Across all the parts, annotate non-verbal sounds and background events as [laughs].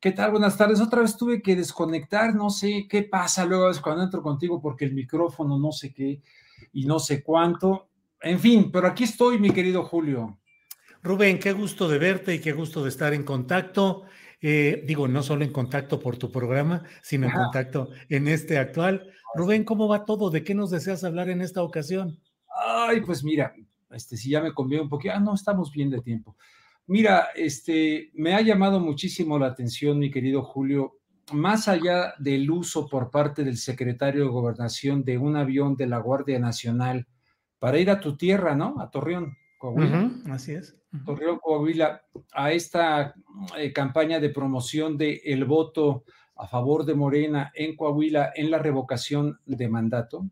¿Qué tal? Buenas tardes. Otra vez tuve que desconectar, no sé qué pasa luego es cuando entro contigo porque el micrófono no sé qué y no sé cuánto. En fin, pero aquí estoy, mi querido Julio. Rubén, qué gusto de verte y qué gusto de estar en contacto. Eh, digo, no solo en contacto por tu programa, sino en contacto en este actual. Rubén, ¿cómo va todo? ¿De qué nos deseas hablar en esta ocasión? Ay, pues mira, este, si ya me conviene un poquito, ah, no, estamos bien de tiempo. Mira, este, me ha llamado muchísimo la atención, mi querido Julio, más allá del uso por parte del secretario de Gobernación de un avión de la Guardia Nacional para ir a tu tierra, ¿no? A Torreón, Coahuila. así es. Torreón, Coahuila, a esta eh, campaña de promoción del el voto a favor de Morena en Coahuila en la revocación de mandato.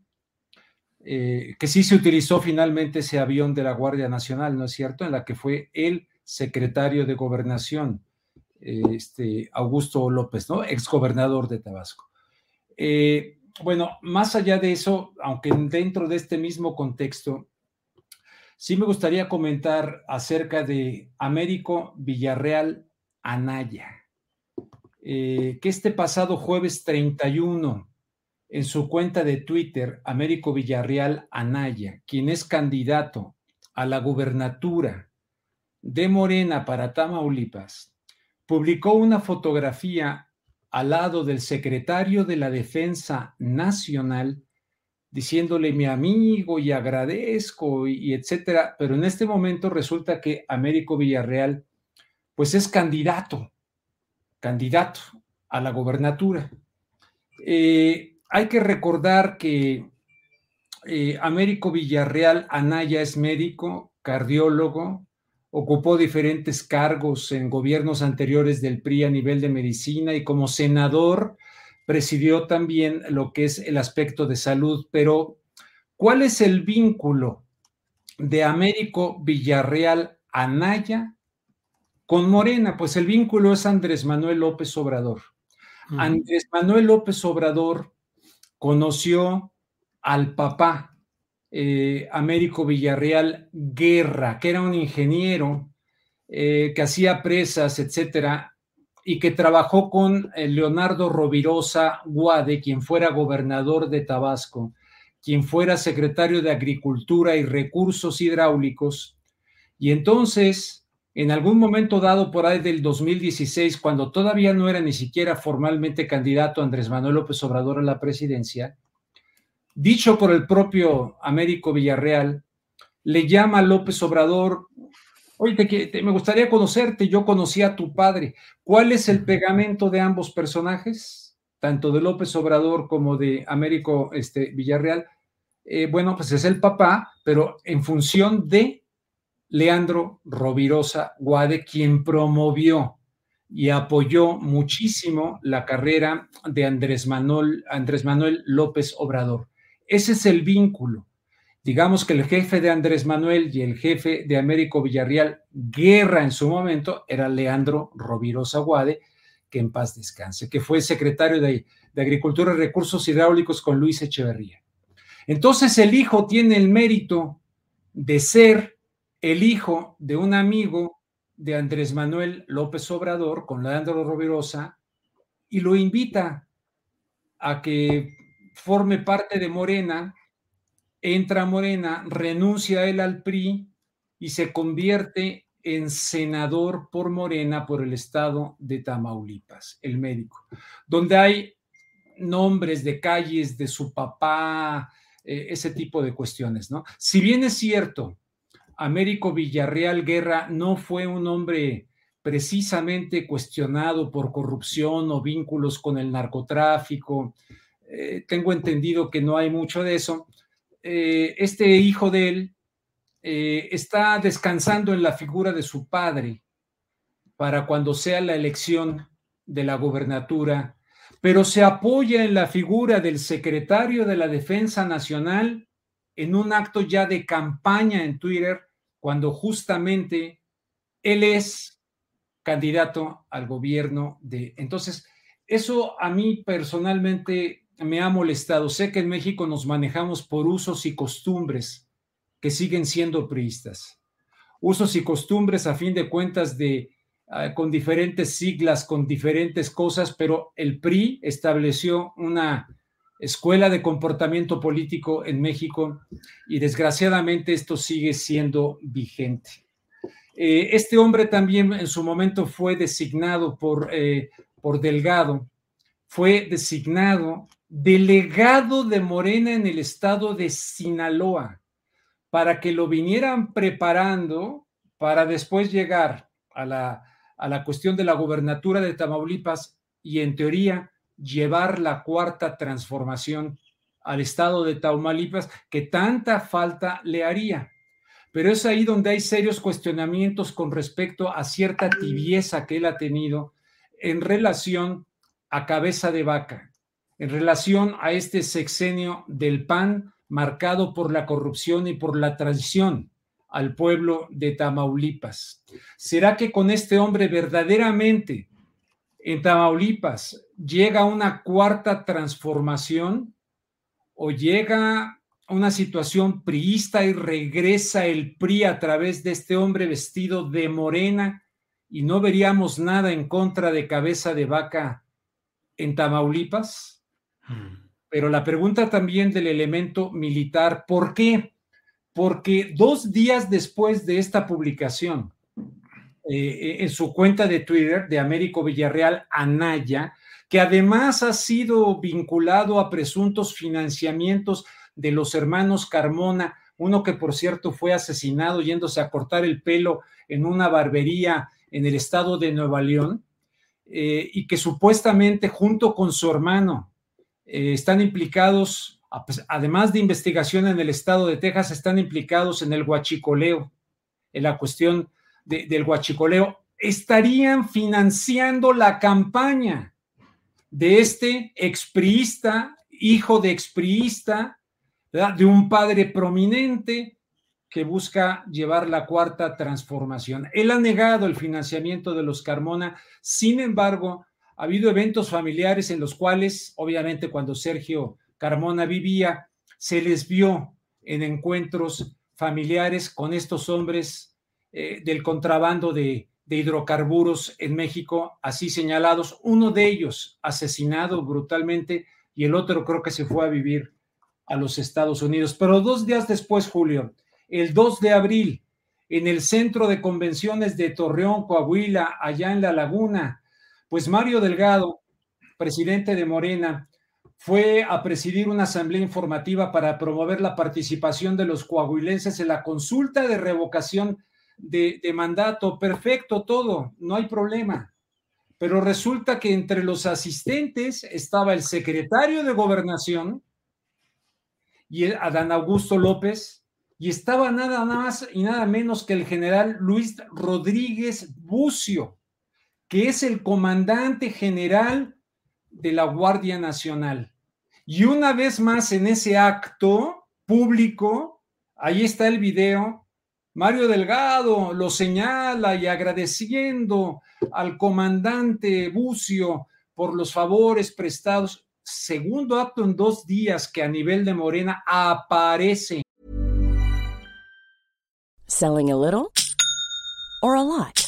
Eh, que sí se utilizó finalmente ese avión de la Guardia Nacional, ¿no es cierto? En la que fue él secretario de gobernación, este, Augusto López, ¿no? Exgobernador de Tabasco. Eh, bueno, más allá de eso, aunque dentro de este mismo contexto, sí me gustaría comentar acerca de Américo Villarreal Anaya, eh, que este pasado jueves 31, en su cuenta de Twitter, Américo Villarreal Anaya, quien es candidato a la gubernatura de Morena para Tamaulipas, publicó una fotografía al lado del secretario de la Defensa Nacional, diciéndole mi amigo y agradezco y, etcétera, pero en este momento resulta que Américo Villarreal pues es candidato, candidato a la gobernatura. Eh, hay que recordar que eh, Américo Villarreal Anaya es médico, cardiólogo, ocupó diferentes cargos en gobiernos anteriores del PRI a nivel de medicina y como senador presidió también lo que es el aspecto de salud. Pero, ¿cuál es el vínculo de Américo Villarreal Anaya con Morena? Pues el vínculo es Andrés Manuel López Obrador. Andrés Manuel López Obrador conoció al papá eh, Américo Villarreal Guerra, que era un ingeniero eh, que hacía presas, etcétera, y que trabajó con eh, Leonardo Rovirosa Guade, quien fuera gobernador de Tabasco, quien fuera secretario de Agricultura y Recursos Hidráulicos. Y entonces, en algún momento dado por ahí del 2016, cuando todavía no era ni siquiera formalmente candidato Andrés Manuel López Obrador a la presidencia, dicho por el propio Américo Villarreal, le llama a López Obrador, oye, me gustaría conocerte, yo conocí a tu padre. ¿Cuál es el pegamento de ambos personajes, tanto de López Obrador como de Américo este, Villarreal? Eh, bueno, pues es el papá, pero en función de Leandro Rovirosa Guade, quien promovió y apoyó muchísimo la carrera de Andrés Manuel, Andrés Manuel López Obrador. Ese es el vínculo. Digamos que el jefe de Andrés Manuel y el jefe de Américo Villarreal, guerra en su momento, era Leandro Rovirosa Guade, que en paz descanse, que fue secretario de, de Agricultura y Recursos Hidráulicos con Luis Echeverría. Entonces el hijo tiene el mérito de ser el hijo de un amigo de Andrés Manuel López Obrador con Leandro Rovirosa y lo invita a que forme parte de Morena, entra Morena, renuncia él al PRI y se convierte en senador por Morena por el estado de Tamaulipas, el médico, donde hay nombres de calles de su papá, eh, ese tipo de cuestiones, ¿no? Si bien es cierto, Américo Villarreal Guerra no fue un hombre precisamente cuestionado por corrupción o vínculos con el narcotráfico, eh, tengo entendido que no hay mucho de eso, eh, este hijo de él está descansando en la figura de su padre para cuando sea la elección de la gobernatura pero se apoya en la figura del secretario de la Defensa Nacional en un acto ya de campaña en Twitter, cuando justamente él es candidato al gobierno de... Entonces, eso a mí personalmente me ha molestado. Sé que en México nos manejamos por usos y costumbres que siguen siendo priistas. Usos y costumbres a fin de cuentas de Ah, con diferentes siglas, con diferentes cosas, pero el PRI estableció una escuela de comportamiento político en México y desgraciadamente esto sigue siendo vigente. Eh, este hombre también en su momento fue designado por, eh, por Delgado, fue designado delegado de Morena en el estado de Sinaloa para que lo vinieran preparando para después llegar a la a la cuestión de la gobernatura de Tamaulipas y en teoría llevar la cuarta transformación al estado de Tamaulipas que tanta falta le haría. Pero es ahí donde hay serios cuestionamientos con respecto a cierta tibieza que él ha tenido en relación a cabeza de vaca, en relación a este sexenio del PAN marcado por la corrupción y por la traición al pueblo de Tamaulipas. ¿Será que con este hombre verdaderamente en Tamaulipas llega una cuarta transformación o llega una situación priista y regresa el PRI a través de este hombre vestido de morena y no veríamos nada en contra de cabeza de vaca en Tamaulipas? Hmm. Pero la pregunta también del elemento militar, ¿por qué? porque dos días después de esta publicación, eh, en su cuenta de Twitter de Américo Villarreal Anaya, que además ha sido vinculado a presuntos financiamientos de los hermanos Carmona, uno que por cierto fue asesinado yéndose a cortar el pelo en una barbería en el estado de Nueva León, eh, y que supuestamente junto con su hermano eh, están implicados además de investigación en el estado de Texas, están implicados en el huachicoleo, en la cuestión del huachicoleo. Estarían financiando la campaña de este expriista, hijo de expriista, de un padre prominente que busca llevar la cuarta transformación. Él ha negado el financiamiento de los Carmona, sin embargo, ha habido eventos familiares en los cuales, obviamente, cuando Sergio Carmona vivía, se les vio en encuentros familiares con estos hombres eh, del contrabando de, de hidrocarburos en México, así señalados, uno de ellos asesinado brutalmente y el otro creo que se fue a vivir a los Estados Unidos. Pero dos días después, Julio, el 2 de abril, en el centro de convenciones de Torreón, Coahuila, allá en La Laguna, pues Mario Delgado, presidente de Morena, fue a presidir una asamblea informativa para promover la participación de los coahuilenses en la consulta de revocación de, mandato. Perfecto, todo, no hay problema. Pero resulta que entre los asistentes estaba el secretario de gobernación y Adán Augusto López, y estaba nada más y nada menos que el general Luis Rodríguez Bucio, que es el comandante general de la Guardia Nacional. Y una vez más en ese acto público, ahí está el video, Mario Delgado lo señala y agradeciendo al comandante Bucio por los favores prestados. Segundo acto en dos días que a nivel de Morena aparece. Selling a little or a lot.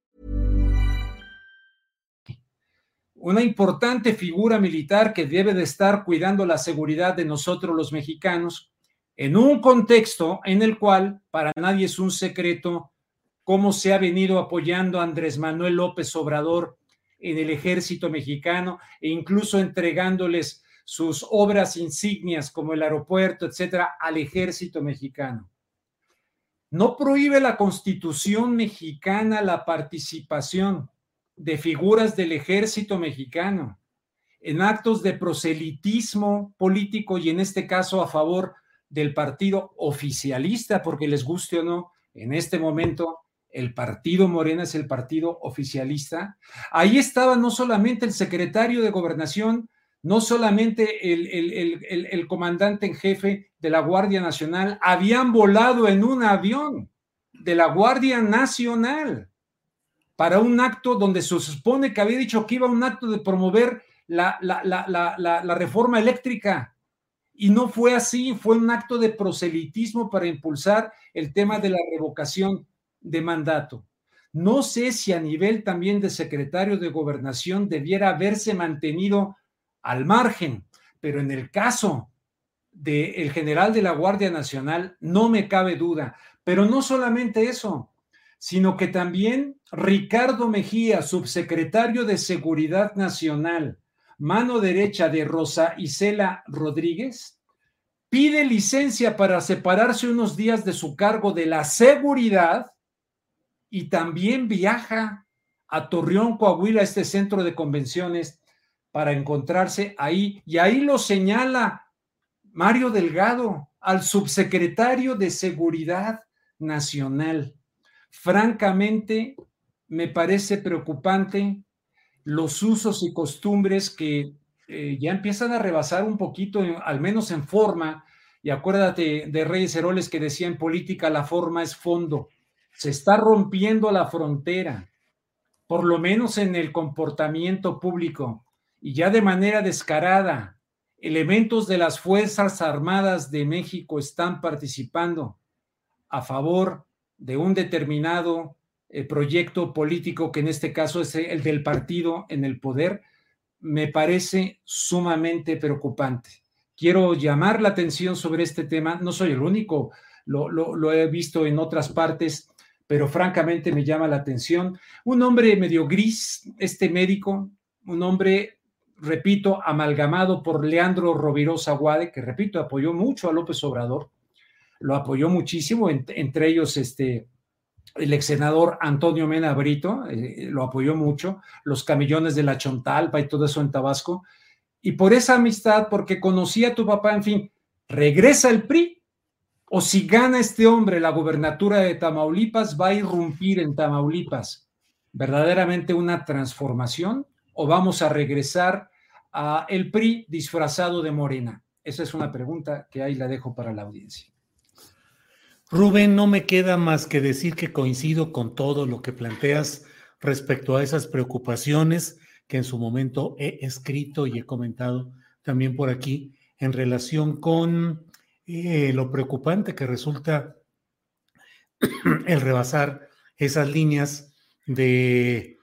Una importante figura militar que debe de estar cuidando la seguridad de nosotros los mexicanos en un contexto en el cual para nadie es un secreto cómo se ha venido apoyando a Andrés Manuel López Obrador en el ejército mexicano e incluso entregándoles sus obras insignias como el aeropuerto, etcétera, al ejército mexicano. No prohíbe la constitución mexicana la participación de figuras del ejército mexicano en actos de proselitismo político y en este caso a favor del partido oficialista, porque les guste o no, en este momento el partido Morena es el partido oficialista. Ahí estaba no solamente el secretario de gobernación, no solamente el, el, el, comandante en jefe de la Guardia Nacional, habían volado en un avión de la Guardia Nacional para un acto donde se supone que había dicho que iba a un acto de promover la, reforma eléctrica. Y no fue así, fue un acto de proselitismo para impulsar el tema de la revocación de mandato. No sé si a nivel también de secretario de gobernación debiera haberse mantenido al margen, pero en el caso del general de la Guardia Nacional no me cabe duda. Pero no solamente eso, sino que también Ricardo Mejía, subsecretario de Seguridad Nacional, mano derecha de Rosa Isela Rodríguez, pide licencia para separarse unos días de su cargo de la seguridad y también viaja a Torreón, Coahuila, este centro de convenciones, para encontrarse ahí. Y ahí lo señala Mario Delgado, al subsecretario de Seguridad Nacional. Francamente, me parece preocupante los usos y costumbres que eh, ya empiezan a rebasar un poquito, al menos en forma. Y acuérdate de Reyes Heroles que decía en política la forma es fondo. Se está rompiendo la frontera, por lo menos en el comportamiento público y ya de manera descarada. Elementos de las Fuerzas Armadas de México están participando a favor de un determinado eh, proyecto político, que en este caso es el del partido en el poder, me parece sumamente preocupante. Quiero llamar la atención sobre este tema. No soy el único, lo, lo he visto en otras partes, pero francamente me llama la atención. Un hombre medio gris, este médico, un hombre repito, amalgamado por Leandro Rovirosa Guade, que repito, apoyó mucho a López Obrador, lo apoyó muchísimo, entre ellos este, el ex senador Antonio Mena Brito, eh, lo apoyó mucho, los camillones de la Chontalpa y todo eso en Tabasco, y por esa amistad, porque conocía a tu papá, en fin, regresa el PRI, o si gana este hombre la gubernatura de Tamaulipas, va a irrumpir en Tamaulipas verdaderamente una transformación, o vamos a regresar a el PRI disfrazado de Morena. Esa es una pregunta que ahí la dejo para la audiencia. Rubén, no me queda más que decir que coincido con todo lo que planteas respecto a esas preocupaciones que en su momento he escrito y he comentado también por aquí en relación con eh, lo preocupante que resulta el rebasar esas líneas de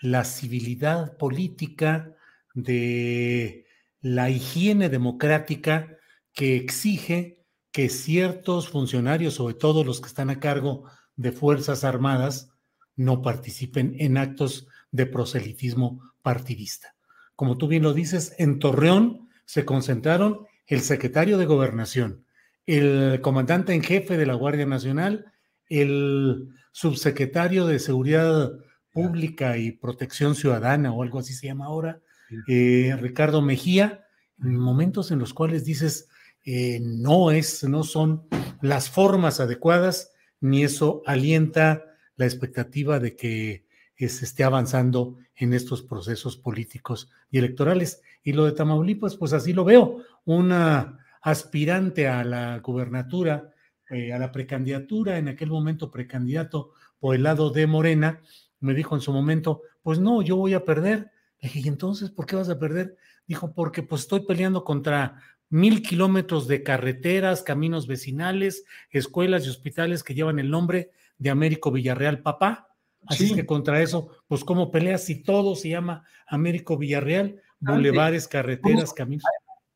la civilidad política, de la higiene democrática que exige que ciertos funcionarios, sobre todo los que están a cargo de Fuerzas Armadas, no participen en actos de proselitismo partidista. Como tú bien lo dices, en Torreón se concentraron el secretario de Gobernación, el comandante en jefe de la Guardia Nacional, el subsecretario de Seguridad Pública y Protección Ciudadana o algo así se llama ahora, eh, Ricardo Mejía, en momentos en los cuales dices, eh, no es, no son las formas adecuadas, ni eso alienta la expectativa de que eh, se esté avanzando en estos procesos políticos y electorales. Y lo de Tamaulipas, pues así lo veo, una aspirante a la gubernatura, a la precandidatura, en aquel momento precandidato por el lado de Morena, me dijo en su momento, pues no, yo voy a perder. Le dije, ¿y entonces por qué vas a perder? Dijo, porque pues estoy peleando contra mil kilómetros de carreteras, caminos vecinales, escuelas y hospitales que llevan el nombre de Américo Villarreal Papá. Así que contra eso, pues ¿cómo peleas si todo se llama Américo Villarreal? Bulevares, carreteras, caminos.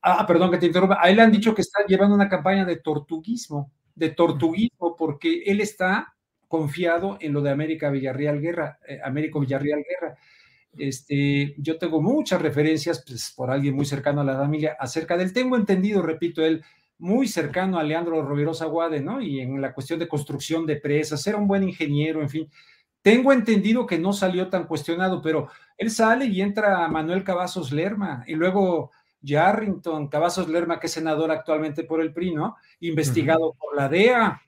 Ah, perdón que te interrumpa. A él le han dicho que está llevando una campaña de tortuguismo, de tortuguismo, porque él está confiado en lo de América Villarreal Guerra, eh, Américo Villarreal Guerra. Este, yo tengo muchas referencias, pues, por alguien muy cercano a la familia, acerca del, tengo entendido, repito, él muy cercano a Leandro Rovirosa Guade, ¿no? Y en la cuestión de construcción de presas, era un buen ingeniero, en fin. Tengo entendido que no salió tan cuestionado, pero él sale y entra Manuel Cavazos Lerma, y luego Yarrington Cavazos Lerma, que es senador actualmente por el PRI, ¿no? Investigado por la DEA.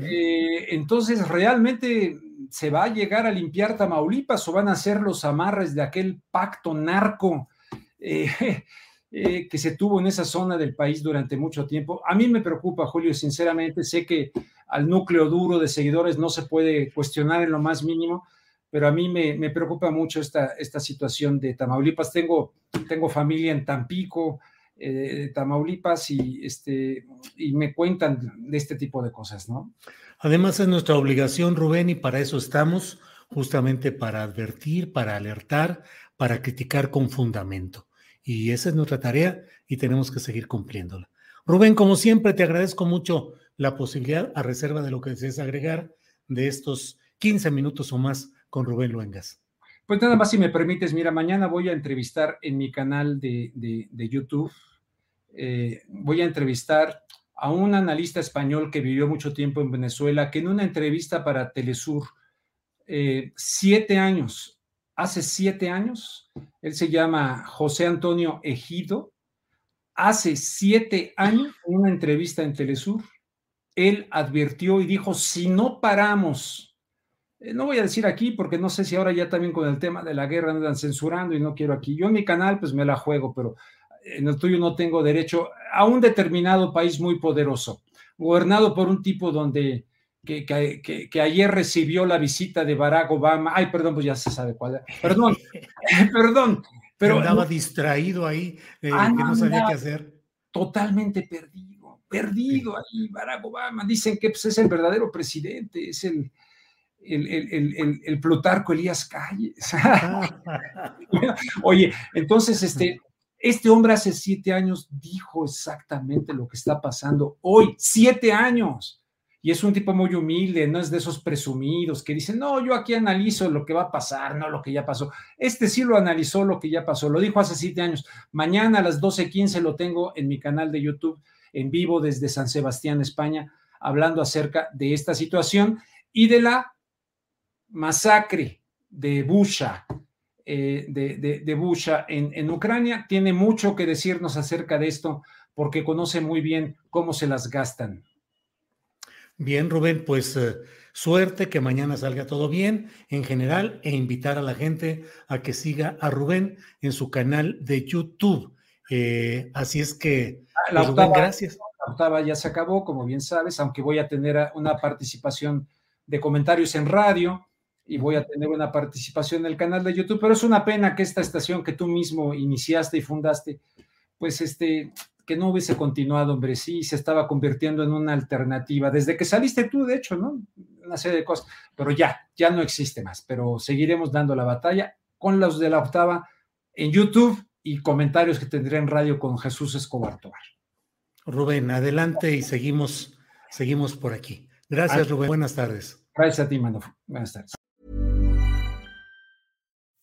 Eh, entonces, ¿realmente se va a llegar a limpiar Tamaulipas o van a ser los amarres de aquel pacto narco eh, [laughs] eh, que se tuvo en esa zona del país durante mucho tiempo? A mí me preocupa, Julio, sinceramente, sé que al núcleo duro de seguidores no se puede cuestionar en lo más mínimo, pero a mí me, preocupa mucho esta, esta situación de Tamaulipas. Tengo, tengo familia en Tampico, eh, Tamaulipas y, este, y me cuentan de este tipo de cosas, ¿no? Además es nuestra obligación, Rubén, y para eso estamos, justamente para advertir, para alertar, para criticar con fundamento. Y esa es nuestra tarea y tenemos que seguir cumpliéndola. Rubén, como siempre, te agradezco mucho la posibilidad, a reserva de lo que desees agregar, de estos 15 minutos o más con Rubén Luengas. Pues nada más, si me permites, mira, mañana voy a entrevistar en mi canal de, YouTube, eh, voy a entrevistar a un analista español que vivió mucho tiempo en Venezuela, que en una entrevista para Telesur, eh, siete años, hace siete años, él se llama José Antonio Ejido, hace siete años, en una entrevista en Telesur, él advirtió y dijo, si no paramos no voy a decir aquí porque no sé si ahora ya también con el tema de la guerra andan censurando y no quiero aquí. Yo en mi canal pues me la juego, pero en el tuyo no tengo derecho a un determinado país muy poderoso, gobernado por un tipo donde que, que, ayer recibió la visita de Barack Obama. Ay, perdón, pues ya se sabe cuál. Perdón, [laughs] [laughs] perdón. Pero andaba distraído ahí, eh, que no sabía qué hacer. Totalmente perdido, perdido ahí Barack Obama. Dicen que pues, es el verdadero presidente, es el, el, el, Plutarco Elías Calles. [laughs] Oye, entonces, este, este hombre hace siete años dijo exactamente lo que está pasando hoy, siete años. Y es un tipo muy humilde, no es de esos presumidos que dicen, no, yo aquí analizo lo que va a pasar, no lo que ya pasó. Este sí lo analizó lo que ya pasó, lo dijo hace siete años. Mañana a las 12.15 lo tengo en mi canal de YouTube en vivo desde San Sebastián, España, hablando acerca de esta situación y de la masacre de Busha, eh, de, de, Busha en, en, Ucrania, tiene mucho que decirnos acerca de esto porque conoce muy bien cómo se las gastan. Bien, Rubén, pues eh, suerte, que mañana salga todo bien en general e invitar a la gente a que siga a Rubén en su canal de YouTube. Eh, así es que, la pues, octava, gracias. La octava ya se acabó, como bien sabes, aunque voy a tener una participación de comentarios en radio y voy a tener una participación en el canal de YouTube, pero es una pena que esta estación que tú mismo iniciaste y fundaste, pues este, que no hubiese continuado, hombre, sí, se estaba convirtiendo en una alternativa, desde que saliste tú, de hecho, ¿no? Una serie de cosas, pero ya, ya no existe más, pero seguiremos dando la batalla con los de la octava en YouTube y comentarios que tendré en radio con Jesús Escobar Tobar. Rubén, adelante y seguimos, seguimos por aquí. Gracias, Rubén. Buenas tardes. Gracias a ti, Mando. Buenas tardes.